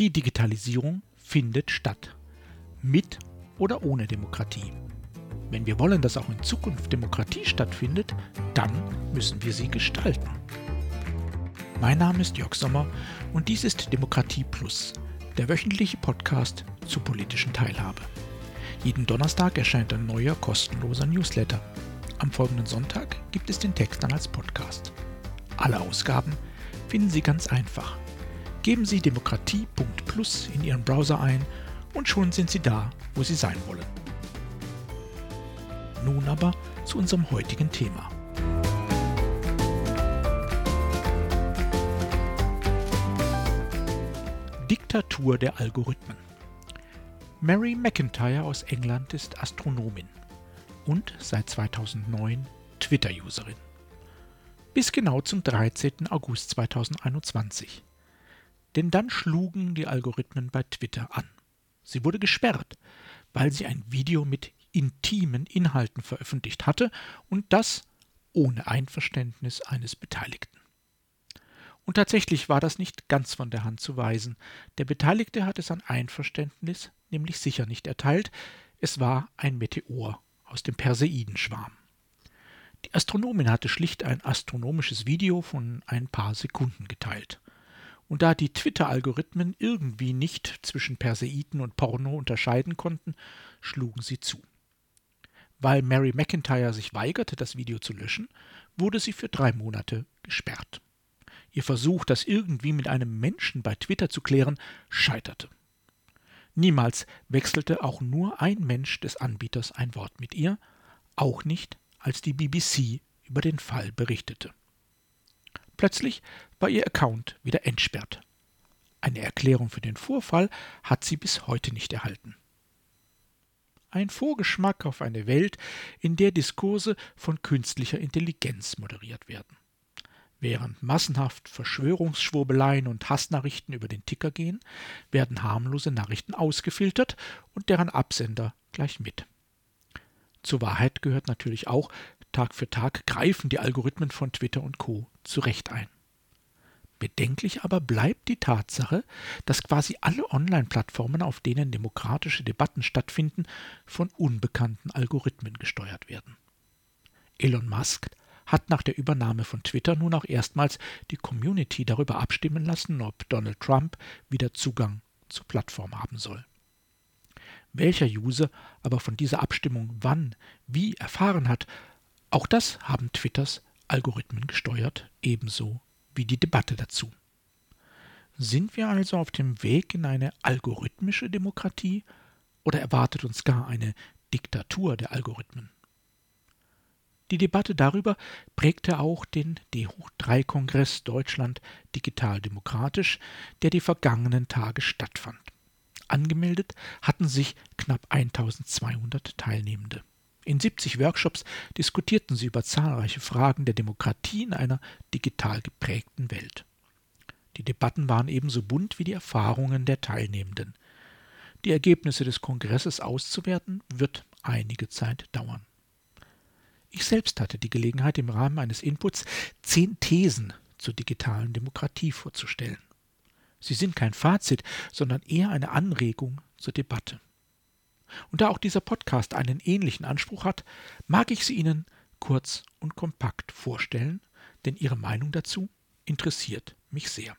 Die Digitalisierung findet statt. Mit oder ohne Demokratie. Wenn wir wollen, dass auch in Zukunft Demokratie stattfindet, dann müssen wir sie gestalten. Mein Name ist Jörg Sommer und dies ist Demokratie Plus, der wöchentliche Podcast zur politischen Teilhabe. Jeden Donnerstag erscheint ein neuer kostenloser Newsletter. Am folgenden Sonntag gibt es den Text dann als Podcast. Alle Ausgaben finden Sie ganz einfach. Geben Sie demokratie.plus in Ihren Browser ein und schon sind Sie da, wo Sie sein wollen. Nun aber zu unserem heutigen Thema. Diktatur der Algorithmen. Mary McIntyre aus England ist Astronomin und seit 2009 Twitter-Userin. Bis genau zum 13. August 2021. Denn dann schlugen die Algorithmen bei Twitter an. Sie wurde gesperrt, weil sie ein Video mit intimen Inhalten veröffentlicht hatte und das ohne Einverständnis eines Beteiligten. Und tatsächlich war das nicht ganz von der Hand zu weisen. Der Beteiligte hatte sein Einverständnis nämlich sicher nicht erteilt. Es war ein Meteor aus dem Perseidenschwarm. Die Astronomin hatte schlicht ein astronomisches Video von ein paar Sekunden geteilt. Und da die Twitter-Algorithmen irgendwie nicht zwischen Perseiden und Porno unterscheiden konnten, schlugen sie zu. Weil Mary McIntyre sich weigerte, das Video zu löschen, wurde sie für drei Monate gesperrt. Ihr Versuch, das irgendwie mit einem Menschen bei Twitter zu klären, scheiterte. Niemals wechselte auch nur ein Mensch des Anbieters ein Wort mit ihr, auch nicht, als die BBC über den Fall berichtete. Plötzlich war ihr Account wieder entsperrt. Eine Erklärung für den Vorfall hat sie bis heute nicht erhalten ein Vorgeschmack auf eine Welt, in der Diskurse von künstlicher Intelligenz moderiert werden. Während massenhaft Verschwörungsschwurbeleien und Hassnachrichten über den Ticker gehen, werden harmlose Nachrichten ausgefiltert und deren Absender gleich mit. Zur Wahrheit gehört natürlich auch, Tag für Tag greifen die Algorithmen von Twitter und Co. zurecht ein. Bedenklich aber bleibt die Tatsache, dass quasi alle Online-Plattformen, auf denen demokratische Debatten stattfinden, von unbekannten Algorithmen gesteuert werden. Elon Musk hat nach der Übernahme von Twitter nun auch erstmals die Community darüber abstimmen lassen, ob Donald Trump wieder Zugang zur Plattform haben soll. Welcher User aber von dieser Abstimmung wann, wie erfahren hat, auch das haben Twitters Algorithmen gesteuert, ebenso wie die Debatte dazu. Sind wir also auf dem Weg in eine algorithmische Demokratie oder erwartet uns gar eine Diktatur der Algorithmen? Die Debatte darüber prägte auch den D3-Kongress Deutschland digital demokratisch, der die vergangenen Tage stattfand. Angemeldet hatten sich knapp 1200 Teilnehmende. In 70 Workshops diskutierten sie über zahlreiche Fragen der Demokratie in einer digital geprägten Welt. Die Debatten waren ebenso bunt wie die Erfahrungen der Teilnehmenden. Die Ergebnisse des Kongresses auszuwerten, wird einige Zeit dauern. Ich selbst hatte die Gelegenheit, im Rahmen eines Inputs zehn Thesen zur digitalen Demokratie vorzustellen. Sie sind kein Fazit, sondern eher eine Anregung zur Debatte. Und da auch dieser Podcast einen ähnlichen Anspruch hat, mag ich sie Ihnen kurz und kompakt vorstellen, denn Ihre Meinung dazu interessiert mich sehr.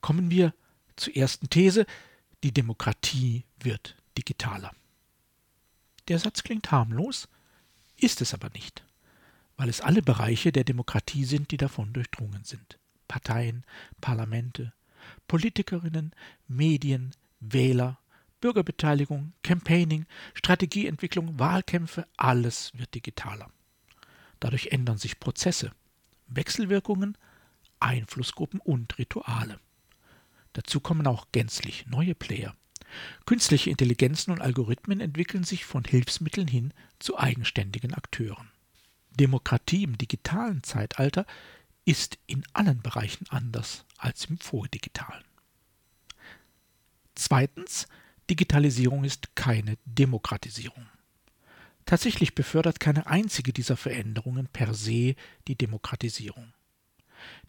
Kommen wir zur ersten These, die Demokratie wird digitaler. Der Satz klingt harmlos, ist es aber nicht, weil es alle Bereiche der Demokratie sind, die davon durchdrungen sind. Parteien, Parlamente, Politikerinnen, Medien, Wähler, Bürgerbeteiligung, Campaigning, Strategieentwicklung, Wahlkämpfe, alles wird digitaler. Dadurch ändern sich Prozesse, Wechselwirkungen, Einflussgruppen und Rituale. Dazu kommen auch gänzlich neue Player. Künstliche Intelligenzen und Algorithmen entwickeln sich von Hilfsmitteln hin zu eigenständigen Akteuren. Demokratie im digitalen Zeitalter ist in allen Bereichen anders als im vordigitalen. Zweitens Digitalisierung ist keine Demokratisierung. Tatsächlich befördert keine einzige dieser Veränderungen per se die Demokratisierung.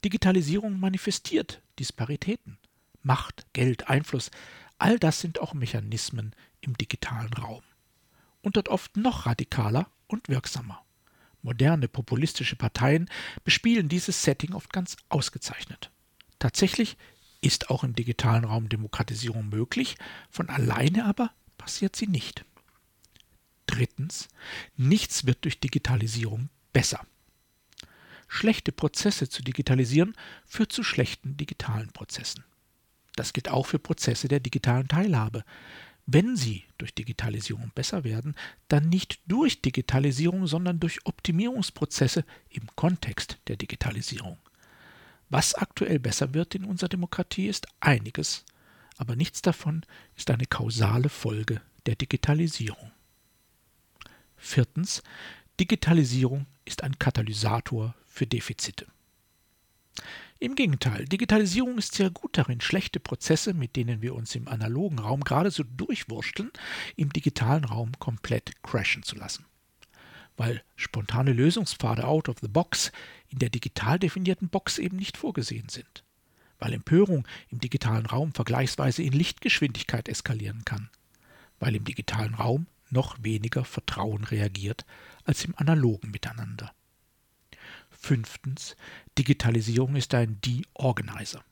Digitalisierung manifestiert Disparitäten, Macht, Geld, Einfluss, all das sind auch Mechanismen im digitalen Raum. Und dort oft noch radikaler und wirksamer. Moderne populistische Parteien bespielen dieses Setting oft ganz ausgezeichnet. Tatsächlich ist auch im digitalen Raum Demokratisierung möglich, von alleine aber passiert sie nicht. Drittens, nichts wird durch Digitalisierung besser. Schlechte Prozesse zu digitalisieren führt zu schlechten digitalen Prozessen. Das gilt auch für Prozesse der digitalen Teilhabe. Wenn sie durch Digitalisierung besser werden, dann nicht durch Digitalisierung, sondern durch Optimierungsprozesse im Kontext der Digitalisierung. Was aktuell besser wird in unserer Demokratie ist einiges, aber nichts davon ist eine kausale Folge der Digitalisierung. Viertens. Digitalisierung ist ein Katalysator für Defizite. Im Gegenteil, Digitalisierung ist sehr gut darin, schlechte Prozesse, mit denen wir uns im analogen Raum geradezu durchwursteln, im digitalen Raum komplett crashen zu lassen. Weil spontane Lösungspfade out of the box in der digital definierten Box eben nicht vorgesehen sind. Weil Empörung im digitalen Raum vergleichsweise in Lichtgeschwindigkeit eskalieren kann. Weil im digitalen Raum noch weniger Vertrauen reagiert als im analogen Miteinander. Fünftens, Digitalisierung ist ein De-Organizer.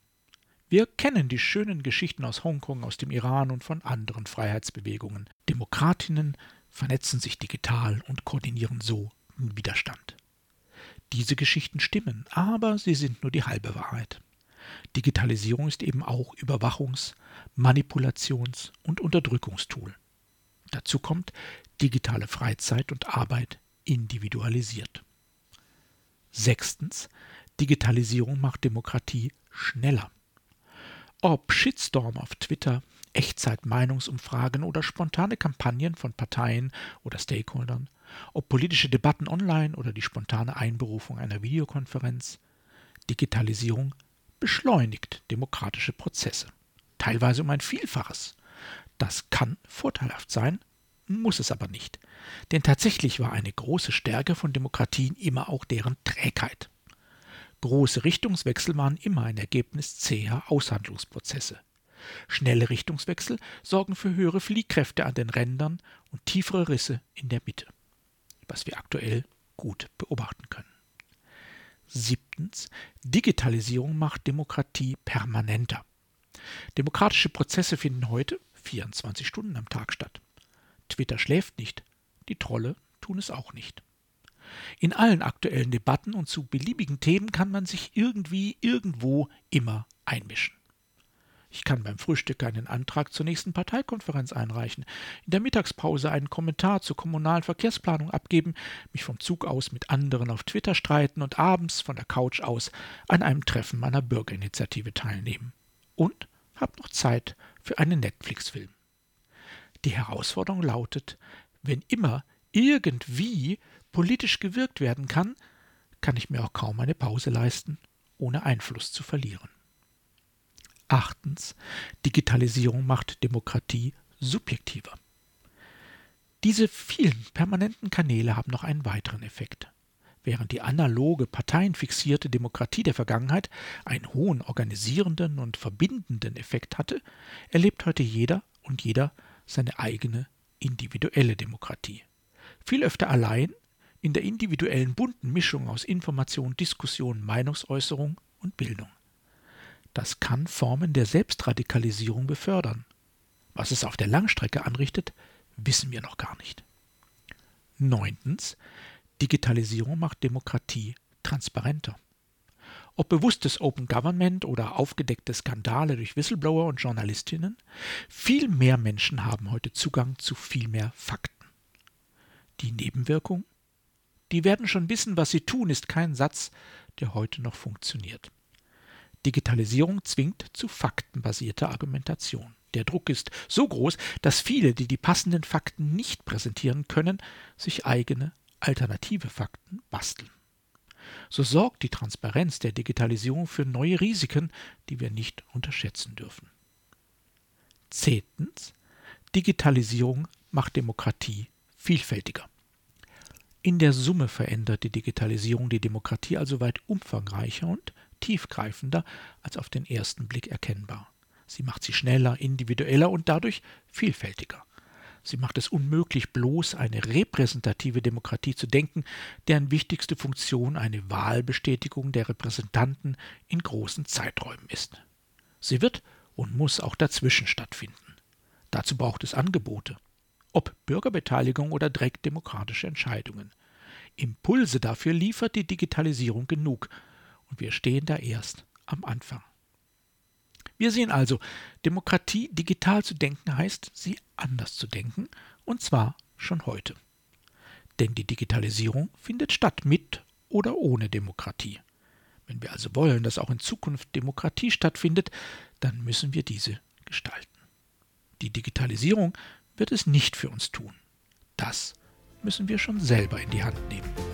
Wir kennen die schönen Geschichten aus Hongkong, aus dem Iran und von anderen Freiheitsbewegungen. Demokratinnen vernetzen sich digital und koordinieren so den Widerstand. Diese Geschichten stimmen, aber sie sind nur die halbe Wahrheit. Digitalisierung ist eben auch Überwachungs-, Manipulations- und Unterdrückungstool. Dazu kommt digitale Freizeit und Arbeit individualisiert. Sechstens. Digitalisierung macht Demokratie schneller. Ob Shitstorm auf Twitter, Echtzeit-Meinungsumfragen oder spontane Kampagnen von Parteien oder Stakeholdern, ob politische Debatten online oder die spontane Einberufung einer Videokonferenz, Digitalisierung beschleunigt demokratische Prozesse, teilweise um ein Vielfaches. Das kann vorteilhaft sein, muss es aber nicht. Denn tatsächlich war eine große Stärke von Demokratien immer auch deren Trägheit. Große Richtungswechsel waren immer ein Ergebnis zäher Aushandlungsprozesse. Schnelle Richtungswechsel sorgen für höhere Fliehkräfte an den Rändern und tiefere Risse in der Mitte, was wir aktuell gut beobachten können. Siebtens. Digitalisierung macht Demokratie permanenter. Demokratische Prozesse finden heute 24 Stunden am Tag statt. Twitter schläft nicht, die Trolle tun es auch nicht. In allen aktuellen Debatten und zu beliebigen Themen kann man sich irgendwie irgendwo immer einmischen. Ich kann beim Frühstück einen Antrag zur nächsten Parteikonferenz einreichen, in der Mittagspause einen Kommentar zur kommunalen Verkehrsplanung abgeben, mich vom Zug aus mit anderen auf Twitter streiten und abends von der Couch aus an einem Treffen meiner Bürgerinitiative teilnehmen. Und hab noch Zeit für einen Netflix-Film. Die Herausforderung lautet, wenn immer irgendwie politisch gewirkt werden kann, kann ich mir auch kaum eine Pause leisten, ohne Einfluss zu verlieren. Achtens. Digitalisierung macht Demokratie subjektiver. Diese vielen permanenten Kanäle haben noch einen weiteren Effekt. Während die analoge, parteienfixierte Demokratie der Vergangenheit einen hohen organisierenden und verbindenden Effekt hatte, erlebt heute jeder und jeder seine eigene individuelle Demokratie. Viel öfter allein in der individuellen bunten Mischung aus Information, Diskussion, Meinungsäußerung und Bildung. Das kann Formen der Selbstradikalisierung befördern. Was es auf der Langstrecke anrichtet, wissen wir noch gar nicht. Neuntens. Digitalisierung macht Demokratie transparenter. Ob bewusstes Open Government oder aufgedeckte Skandale durch Whistleblower und Journalistinnen, viel mehr Menschen haben heute Zugang zu viel mehr Fakten. Die Nebenwirkung? Die werden schon wissen, was sie tun, ist kein Satz, der heute noch funktioniert. Digitalisierung zwingt zu faktenbasierter Argumentation. Der Druck ist so groß, dass viele, die die passenden Fakten nicht präsentieren können, sich eigene alternative Fakten basteln so sorgt die Transparenz der Digitalisierung für neue Risiken, die wir nicht unterschätzen dürfen. Zehntens. Digitalisierung macht Demokratie vielfältiger. In der Summe verändert die Digitalisierung die Demokratie also weit umfangreicher und tiefgreifender als auf den ersten Blick erkennbar. Sie macht sie schneller, individueller und dadurch vielfältiger. Sie macht es unmöglich, bloß eine repräsentative Demokratie zu denken, deren wichtigste Funktion eine Wahlbestätigung der Repräsentanten in großen Zeiträumen ist. Sie wird und muss auch dazwischen stattfinden. Dazu braucht es Angebote. Ob Bürgerbeteiligung oder direkt demokratische Entscheidungen. Impulse dafür liefert die Digitalisierung genug, und wir stehen da erst am Anfang. Wir sehen also, Demokratie digital zu denken heißt, sie anders zu denken, und zwar schon heute. Denn die Digitalisierung findet statt mit oder ohne Demokratie. Wenn wir also wollen, dass auch in Zukunft Demokratie stattfindet, dann müssen wir diese gestalten. Die Digitalisierung wird es nicht für uns tun. Das müssen wir schon selber in die Hand nehmen.